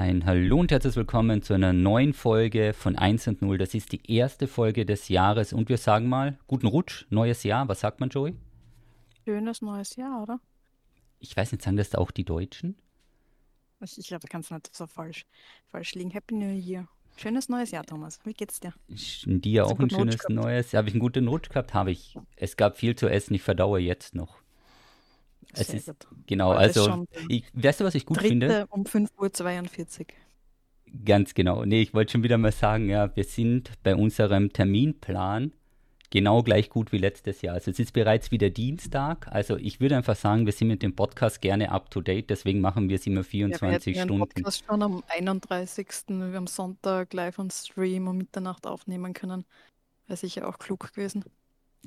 Ein Hallo und herzlich willkommen zu einer neuen Folge von 1 und 0. Das ist die erste Folge des Jahres und wir sagen mal, guten Rutsch, neues Jahr. Was sagt man, Joey? Schönes neues Jahr, oder? Ich weiß nicht, sagen das auch die Deutschen? Ich, ich glaube, da kann es nicht so falsch, falsch liegen. Happy New Year. Schönes neues Jahr, Thomas. Wie geht's dir? Dir auch ein schönes neues. Habe ich einen guten Rutsch gehabt? Habe ich. Es gab viel zu essen. Ich verdaue jetzt noch. Es Sehr ist, gut. genau, ist also, ich, weißt du, was ich gut finde? um 5.42 Uhr. Ganz genau. Nee, ich wollte schon wieder mal sagen, ja, wir sind bei unserem Terminplan genau gleich gut wie letztes Jahr. Also es ist bereits wieder Dienstag. Also ich würde einfach sagen, wir sind mit dem Podcast gerne up to date, deswegen machen wir es immer Ja, wir hätten 24 ja einen Stunden. Podcast schon am 31. wir am Sonntag live on Stream um Mitternacht aufnehmen können. Wäre sicher auch klug gewesen.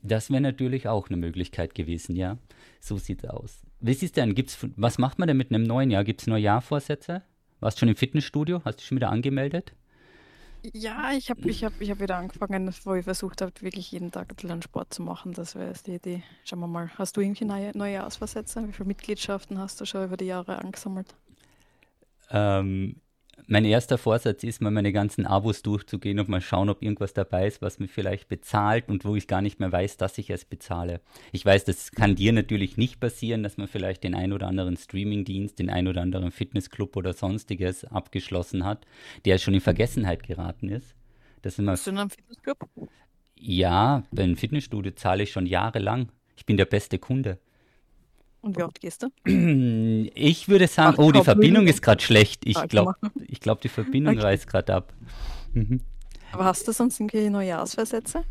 Das wäre natürlich auch eine Möglichkeit gewesen, ja. So sieht's aus. Wie ist es denn? Gibt's, was macht man denn mit einem neuen Jahr? Gibt es Neujahrvorsätze? Warst du schon im Fitnessstudio? Hast du dich schon wieder angemeldet? Ja, ich habe ich hab, ich hab wieder angefangen, wo ich versucht habe, wirklich jeden Tag ein bisschen Sport zu machen. Das wäre jetzt die Idee. Schauen wir mal. Hast du irgendwie neue, neue Ausversätze? Wie viele Mitgliedschaften hast du schon über die Jahre angesammelt? Ähm, mein erster Vorsatz ist mal meine ganzen Abos durchzugehen und mal schauen, ob irgendwas dabei ist, was mir vielleicht bezahlt und wo ich gar nicht mehr weiß, dass ich es bezahle. Ich weiß, das kann dir natürlich nicht passieren, dass man vielleicht den ein oder anderen Streamingdienst, den ein oder anderen Fitnessclub oder sonstiges abgeschlossen hat, der schon in Vergessenheit geraten ist. Das ist immer, Bist du in einem Fitnessclub? ja, beim Fitnessstudio zahle ich schon jahrelang. Ich bin der beste Kunde. Und wie oft gehst du? Ich würde sagen, Ach, oh, die komm, Verbindung ist gerade schlecht. Ich Ah, glaube, ich glaub, die Verbindung Okay. reißt gerade ab. Mhm. Aber hast du sonst irgendwie Neujahrsversätze?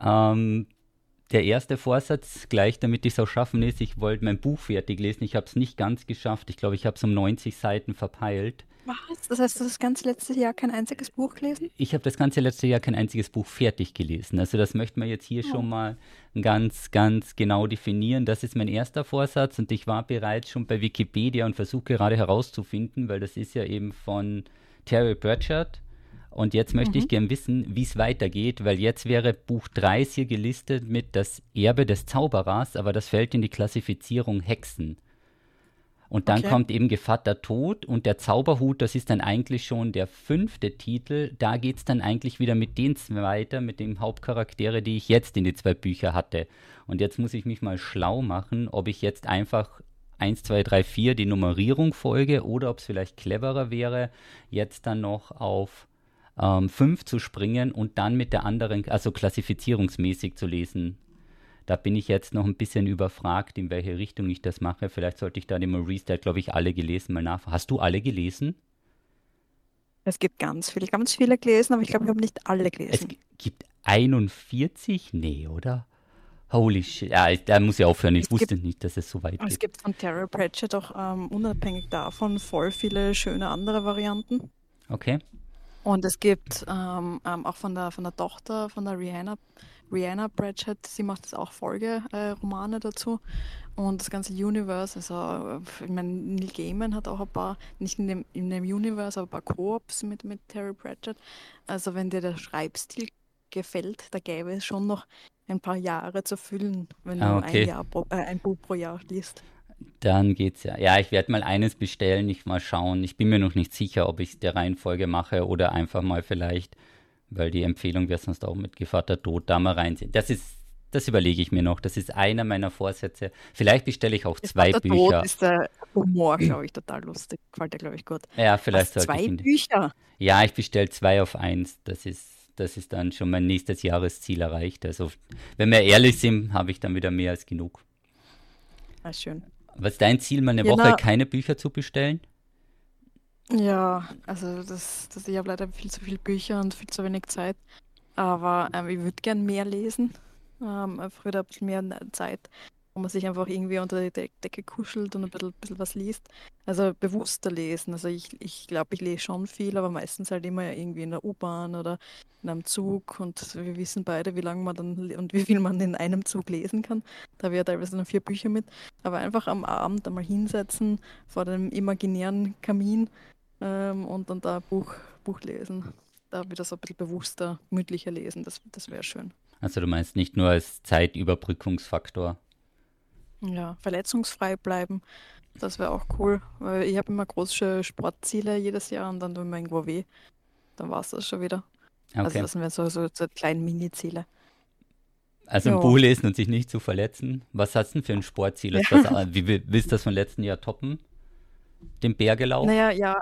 Ähm, der erste Vorsatz, gleich damit ich es auch schaffen ist, ich wollte mein Buch fertig lesen. Ich habe es nicht ganz geschafft. Ich glaube, ich habe es um 90 Seiten verpeilt. Was? Das heißt, du hast das ganze letzte Jahr kein einziges Buch gelesen? Ich habe das ganze letzte Jahr kein einziges Buch fertig gelesen. Also das möchte man jetzt hier Oh. schon mal ganz, ganz genau definieren. Das ist mein erster Vorsatz und ich war bereits schon bei Wikipedia und versuche gerade herauszufinden, weil das ist ja eben von Terry Pratchett. Und jetzt möchte ich gern wissen, wie es weitergeht, weil jetzt wäre Buch 3 hier gelistet mit Das Erbe des Zauberers, aber das fällt in die Klassifizierung Hexen. Und dann Okay. kommt eben Gevatter Tod und der Zauberhut, das ist dann eigentlich schon der fünfte Titel. Da geht es dann eigentlich wieder mit den zwei weiter, mit den Hauptcharaktere, die ich jetzt in die zwei Bücher hatte. Und jetzt muss ich mich mal schlau machen, ob ich jetzt einfach 1, 2, 3, 4 die Nummerierung folge oder ob es vielleicht cleverer wäre, jetzt dann noch auf ähm, 5 zu springen und dann mit der anderen, also klassifizierungsmäßig zu lesen. Da bin ich jetzt noch ein bisschen überfragt, in welche Richtung ich das mache. Vielleicht sollte ich da den Maurice, der hat, glaube ich, alle gelesen, mal nach. Hast du alle gelesen? Es gibt ganz viele, ganz viele gelesen, aber ich glaube, ich habe nicht alle Es gelesen. g- gibt 41? Nee, oder? Holy shit. Ja, da muss ich aufhören. Ich Es wusste gibt- nicht, dass es so weit Es geht. gibt von Terry Pratchett auch ähm, unabhängig davon voll viele schöne andere Varianten. Okay. Und es gibt ähm, ähm, auch von der, von der Tochter von der Rihanna, Rihanna Pratchett, sie macht jetzt auch Folgeromane äh, Romane dazu. Und das ganze Universe, also äh, ich meine, Neil Gaiman hat auch ein paar, nicht in dem, in dem Universe, aber ein paar Koops mit, mit Terry Pratchett. Also wenn dir der Schreibstil gefällt, da gäbe es schon noch ein paar Jahre zu füllen, wenn Ah, du okay. ein, Jahr pro, äh, ein Buch pro Jahr liest. Dann geht's ja. Ja, ich werde mal eines bestellen, ich mal schauen. Ich bin mir noch nicht sicher, ob ich es der Reihenfolge mache oder einfach mal vielleicht, weil die Empfehlung wäre sonst auch mit Gevatter Tod da mal reinsehen. Das ist, das überlege ich mir noch. Das ist einer meiner Vorsätze. Vielleicht bestelle ich auch zwei der Bücher. Tod ist der Humor, glaube ich, total lustig. Gefällt dir, glaube ich, gut. Ja, vielleicht sollte zwei ich. Bücher? Ja, ich bestelle zwei auf eins. Das ist, das ist dann schon mein nächstes Jahresziel erreicht. Also, wenn wir ehrlich sind, habe ich dann wieder mehr als genug. Ah, schön. Was ist dein Ziel, mal eine Ja, Woche na- keine Bücher zu bestellen? Ja, also das, das, ich habe leider viel zu viele Bücher und viel zu wenig Zeit. Aber ähm, ich würde gern mehr lesen. Ähm, wieder ein bisschen mehr Zeit, wo man sich einfach irgendwie unter die De Decke kuschelt und ein bisschen, bisschen was liest. Also bewusster lesen. Also ich glaube, ich, glaub, ich lese schon viel, aber meistens halt immer irgendwie in der U-Bahn oder in einem Zug. Und wir wissen beide, wie lange man dann und wie viel man in einem Zug lesen kann. Da habe ich ja teilweise noch vier Bücher mit. Aber einfach am Abend einmal hinsetzen vor dem imaginären Kamin ähm, und dann da Buch, Buch lesen. Da wieder so ein bisschen bewusster, gemütlicher lesen, das, das wäre schön. Also du meinst nicht nur als Zeitüberbrückungsfaktor. Ja, verletzungsfrei bleiben Das wäre auch cool, weil ich habe immer große Sportziele jedes Jahr und dann tun wir irgendwo weh. Dann war es das schon wieder. Also Okay. das sind so, so, so kleine Mini-Ziele. Also ein Ja. Buch lesen und sich nicht zu verletzen. Was hast du denn für ein Sportziel? Ist das, wie will- willst du das vom letzten Jahr toppen? Den Bergelauf? Naja, ja,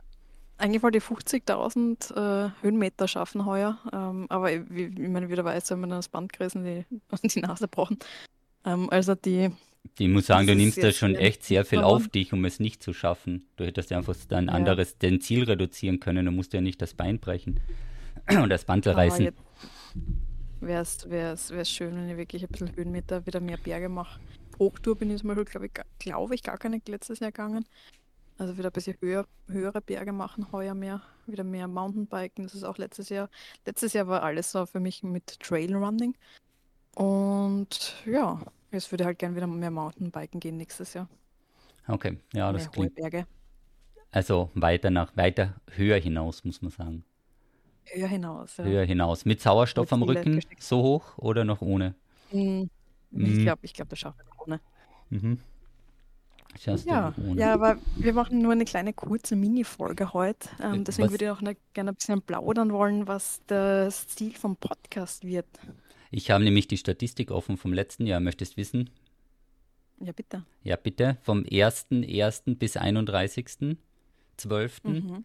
eigentlich wollte ich 50.000 äh, Höhenmeter schaffen heuer, ähm, aber ich- wie, wie man wieder weiß, haben wir dann das Band gerissen die, und die Nase gebrochen. Ähm, also die, Ich muss sagen, du Das ist nimmst da schon echt sehr viel auf dich, um es nicht zu schaffen. Du hättest ja einfach dein Ja. anderes, dein Ziel reduzieren können. Du musst ja nicht das Bein brechen und das Bandel aber reißen. wäre es wär's, wär's schön, wenn ich wirklich ein bisschen Höhenmeter wieder mehr Berge mache. Hochtour bin ich zum Beispiel, glaube ich, glaub ich, gar keine letztes Jahr gegangen. Also wieder ein bisschen höher, höhere Berge machen, heuer mehr, wieder mehr Mountainbiken. Das ist auch letztes Jahr. Letztes Jahr war alles so für mich mit Trailrunning. Und ja, jetzt würde halt gerne wieder mehr Mountainbiken gehen nächstes Jahr. Okay, ja, das mehr klingt Berge. also weiter nach, weiter höher hinaus, muss man sagen. Höher hinaus. Ja. Höher hinaus. Mit Sauerstoff Mit am Rücken, gesteckt. so hoch oder noch ohne? Hm, Mhm. Ich glaube, ich glaub, das schafft man ohne. Mhm. Ja, ohne? ja, aber wir machen nur eine kleine kurze Mini-Folge heute. Äh, Ähm, deswegen was- würde ich auch gerne ein bisschen plaudern wollen, was das Ziel vom Podcast wird. Ich habe nämlich die Statistik offen vom letzten Jahr. Möchtest wissen? Ja, bitte. Ja, bitte. Vom 1.1. bis 31.12. Mhm.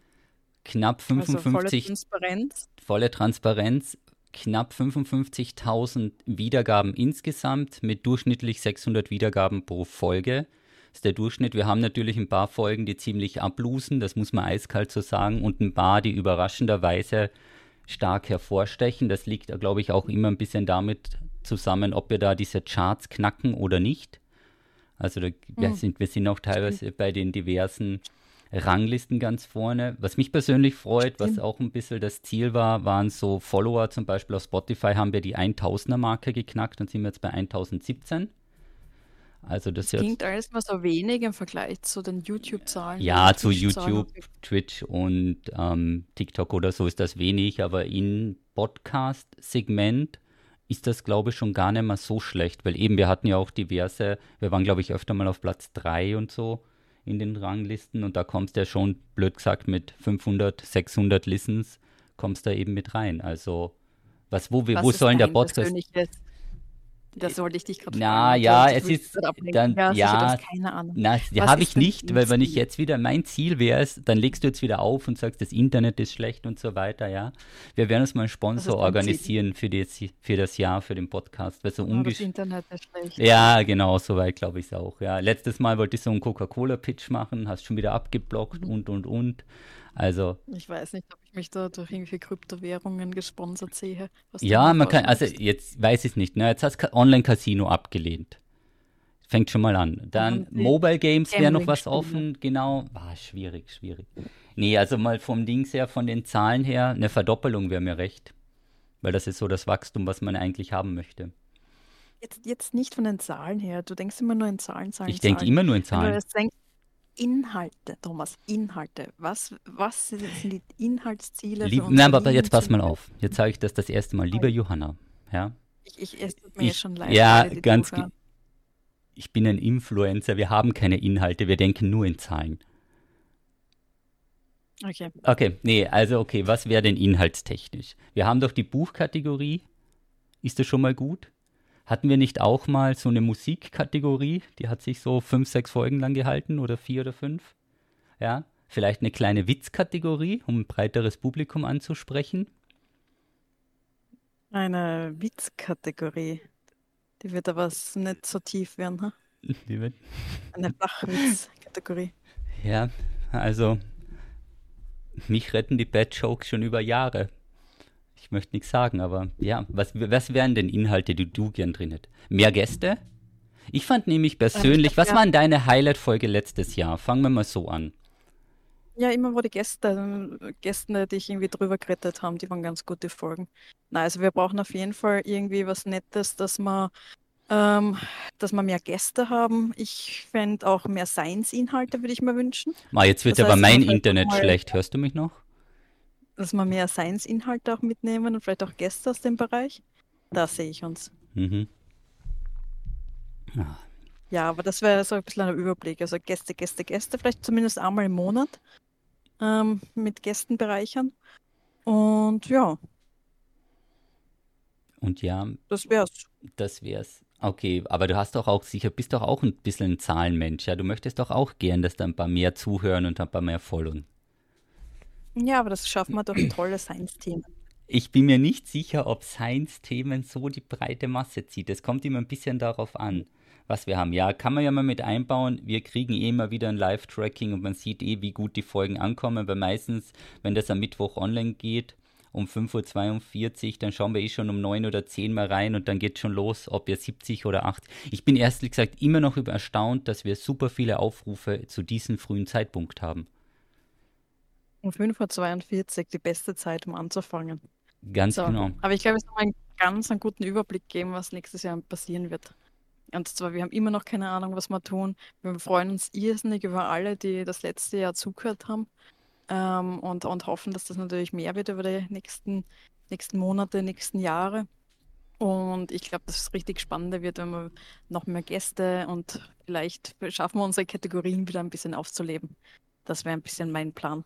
knapp Also volle 55 Transparenz. volle Transparenz, knapp 55.000 Wiedergaben insgesamt mit durchschnittlich 600 Wiedergaben pro Folge. Das ist der Durchschnitt. Wir haben natürlich ein paar Folgen, die ziemlich ablusen, das muss man eiskalt so sagen, und ein paar, die überraschenderweise stark hervorstechen. Das liegt, glaube ich, auch immer ein bisschen damit zusammen, ob wir da diese Charts knacken oder nicht. Also da, wir, Hm. sind, wir sind auch teilweise bei den diversen Ranglisten ganz vorne. Was mich persönlich freut, was auch ein bisschen das Ziel war, waren so Follower, zum Beispiel auf Spotify haben wir die 1000er-Marke geknackt und sind wir jetzt bei 1017. Also das jetzt, Klingt alles mal so wenig im Vergleich zu den YouTube-Zahlen. ja, zu YouTube. Twitch und ähm, TikTok oder so ist das wenig, aber in Podcast-Segment ist das, glaube ich, schon gar nicht mehr so schlecht, weil eben wir hatten ja auch diverse, wir waren, glaube ich, öfter mal auf Platz 3 und so in den Ranglisten und da kommst du ja schon, blöd gesagt, mit 500, 600 Listens kommst da eben mit rein. Also, was, wo, wir, Was wo sollen der Podcast? persönliches- Das wollte ich dich gerade Na, fragen. ja, es ist dann- ja, ja, keine Ahnung. Na, die habe ich nicht, weil wenn ich jetzt wieder mein Ziel wäre, dann legst du jetzt wieder auf und sagst, das Internet ist schlecht und so weiter, ja. Wir werden uns mal einen Sponsor organisieren für, das, für das Jahr, für den Podcast. Weil so Ja, das ungesch Internet ist schlecht. ja, genau, soweit glaube ich es auch. Ja, letztes Mal wollte ich so einen Coca-Cola-Pitch machen, hast schon wieder abgeblockt Mhm. und und und. Also Ich weiß nicht, ob ich mich da durch irgendwie Kryptowährungen gesponsert sehe. ja, man kann, also jetzt weiß ich es nicht. Ne? Jetzt hast du Online-Casino abgelehnt. Fängt schon mal an. Dann Mobile Games wäre noch was offen, genau. Ah, schwierig, schwierig. Nee, also mal vom Dings her, von den Zahlen her, eine Verdoppelung wäre mir recht. Weil das ist so das Wachstum, was man eigentlich haben möchte. Jetzt, jetzt nicht von den Zahlen her. Du denkst immer nur in Zahlen, Zahlen, Ich denke Zahlen. immer nur in Wenn du Zahlen. jetzt denkst, Inhalte, Thomas, Inhalte. Was, was sind die Inhaltsziele Lieb, nein, aber jetzt pass mal auf. Jetzt sage ich das das erste Mal. Liebe Johanna, ja, Ich, ich, es tut mir Ich- schon leid. ja, ganz ich bin ein Influencer, wir haben keine Inhalte, wir denken nur in Zahlen. Okay. Okay, nee, also okay, was wäre denn inhaltstechnisch? Wir haben doch die Buchkategorie. Ist das schon mal gut? Hatten wir nicht auch mal so eine Musikkategorie? Die hat sich so fünf, sechs Folgen lang gehalten oder vier oder fünf? Ja, vielleicht eine kleine Witzkategorie, um ein breiteres Publikum anzusprechen. Eine Witzkategorie. Die wird aber nicht so tief werden. Ha? Die wird- Eine Flachwitzkategorie. Ja, also mich retten die Bad Jokes schon über Jahre. Ich möchte nichts sagen, aber ja, was, was wären denn Inhalte, die du gern drin hättest? Mehr Gäste? Ich fand nämlich persönlich, glaub, was ja. war denn deine Highlight-Folge letztes Jahr? Fangen wir mal so an. Ja, immer wo die Gäste, Gäste, die ich irgendwie drüber gerettet haben, die waren ganz gute Folgen. Na, also wir brauchen auf jeden Fall irgendwie was Nettes, dass wir, ähm, dass wir mehr Gäste haben. Ich fände auch mehr Science-Inhalte, würde ich mir wünschen. Ma, jetzt wird Das aber heißt, mein man vielleicht Internet schlecht. Hörst du mich noch? Dass wir mehr Science-Inhalte auch mitnehmen und vielleicht auch Gäste aus dem Bereich. Da sehe ich uns. Mhm. Ah. Ja, aber das wäre so ein bisschen ein Überblick. Also Gäste, Gäste, Gäste, vielleicht zumindest einmal im Monat ähm, mit Gästen bereichern. Und ja. Und ja. Das wär's. Das wär's. Okay, aber du hast doch auch sicher, bist doch auch ein bisschen ein Zahlenmensch, ja? Du möchtest doch auch gern, dass da ein paar mehr zuhören und ein paar mehr folgen. Ja, aber das schaffen wir durch tolle Science-Themen. Ich bin mir nicht sicher, ob Science-Themen so die breite Masse zieht. Es kommt immer ein bisschen darauf an, was wir haben. Ja, kann man ja mal mit einbauen. Wir kriegen eh immer wieder ein Live-Tracking und man sieht eh, wie gut die Folgen ankommen. Weil meistens, wenn das am Mittwoch online geht, um 5.42 Uhr, dann schauen wir eh schon um 9 oder 10 mal rein und dann geht schon los, ob wir 70 oder 8. Ich bin ehrlich gesagt immer noch erstaunt, dass wir super viele Aufrufe zu diesem frühen Zeitpunkt haben. Um 5.42 Uhr, die beste Zeit, um anzufangen. Ganz so. genau. Aber ich glaube, es haben einen ganz einen guten Überblick geben, was nächstes Jahr passieren wird. Und zwar, wir haben immer noch keine Ahnung, was wir tun. Wir freuen uns irrsinnig über alle, die das letzte Jahr zugehört haben ähm, und, und hoffen, dass das natürlich mehr wird über die nächsten, nächsten Monate, nächsten Jahre. Und ich glaube, dass es richtig spannender wird, wenn wir noch mehr Gäste und vielleicht schaffen wir unsere Kategorien wieder ein bisschen aufzuleben. Das wäre ein bisschen mein Plan.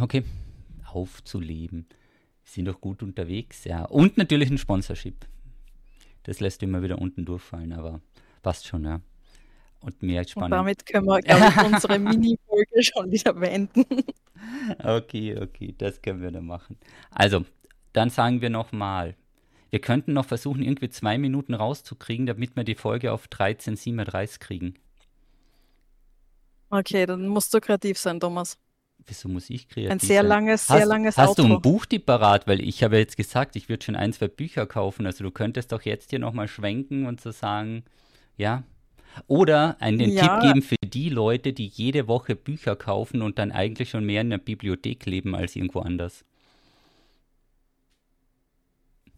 Okay, aufzuleben. Sind doch gut unterwegs, ja. Und natürlich ein Sponsorship. Das lässt immer wieder unten durchfallen, aber passt schon, ja und mehr spannend. Und damit können wir, glaube ich, unsere Mini-Folge schon wieder beenden. Okay, okay, das können wir dann machen. Also, dann sagen wir nochmal, wir könnten noch versuchen, irgendwie zwei Minuten rauszukriegen, damit wir die Folge auf 13.37 kriegen. Okay, dann musst du kreativ sein, Thomas. Wieso muss ich kreativ sein? Ein sehr sein? langes, sehr hast, langes Hast Outro. du ein Buchtipp parat? Weil ich habe jetzt gesagt, ich würde schon ein, zwei Bücher kaufen. Also du könntest doch jetzt hier nochmal schwenken und so sagen, ja, oder einen ja. Tipp geben für die Leute, die jede Woche Bücher kaufen und dann eigentlich schon mehr in der Bibliothek leben als irgendwo anders.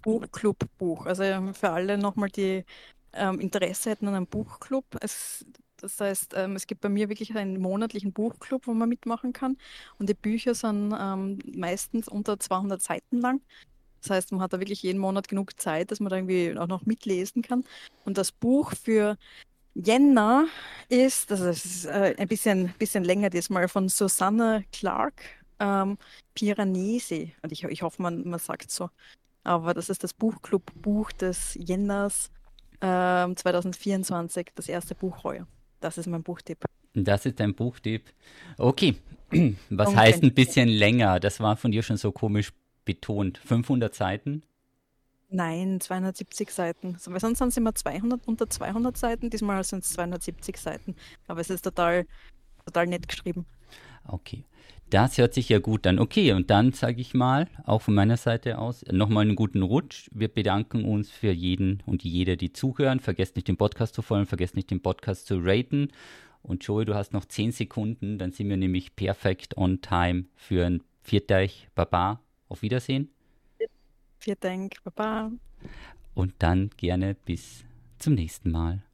Buchclub-Buch. Also für alle nochmal, die ähm, Interesse hätten an einem Buchclub. Es, das heißt, ähm, es gibt bei mir wirklich einen monatlichen Buchclub, wo man mitmachen kann. Und die Bücher sind ähm, meistens unter 200 Seiten lang. Das heißt, man hat da wirklich jeden Monat genug Zeit, dass man da irgendwie auch noch mitlesen kann. Und das Buch für Jänner ist, das ist äh, ein bisschen, bisschen länger diesmal, von Susanne Clark, ähm, Piranesi. Und ich, ich hoffe, man, man sagt so. Aber das ist das Buchclub-Buch des Jänners ähm, 2024, das erste Buch heuer. Das ist mein Buchtipp. Das ist dein Buchtipp. Okay. Was Und heißt ein bisschen länger? Das war von dir schon so komisch betont. 500 Seiten? Nein, 270 Seiten. Weil sonst sind es immer 200, unter 200 Seiten, diesmal sind es 270 Seiten. Aber es ist total, total nett geschrieben. Okay, das hört sich ja gut an. Okay, und dann sage ich mal, auch von meiner Seite aus, nochmal einen guten Rutsch. Wir bedanken uns für jeden und jede, die zuhören. Vergesst nicht, den Podcast zu folgen, vergesst nicht, den Podcast zu raten. Und Joey, du hast noch 10 Sekunden, dann sind wir nämlich perfekt on time für ein Vierteich Baba. Auf Wiedersehen. Dank. Baba. Und dann gerne bis zum nächsten Mal.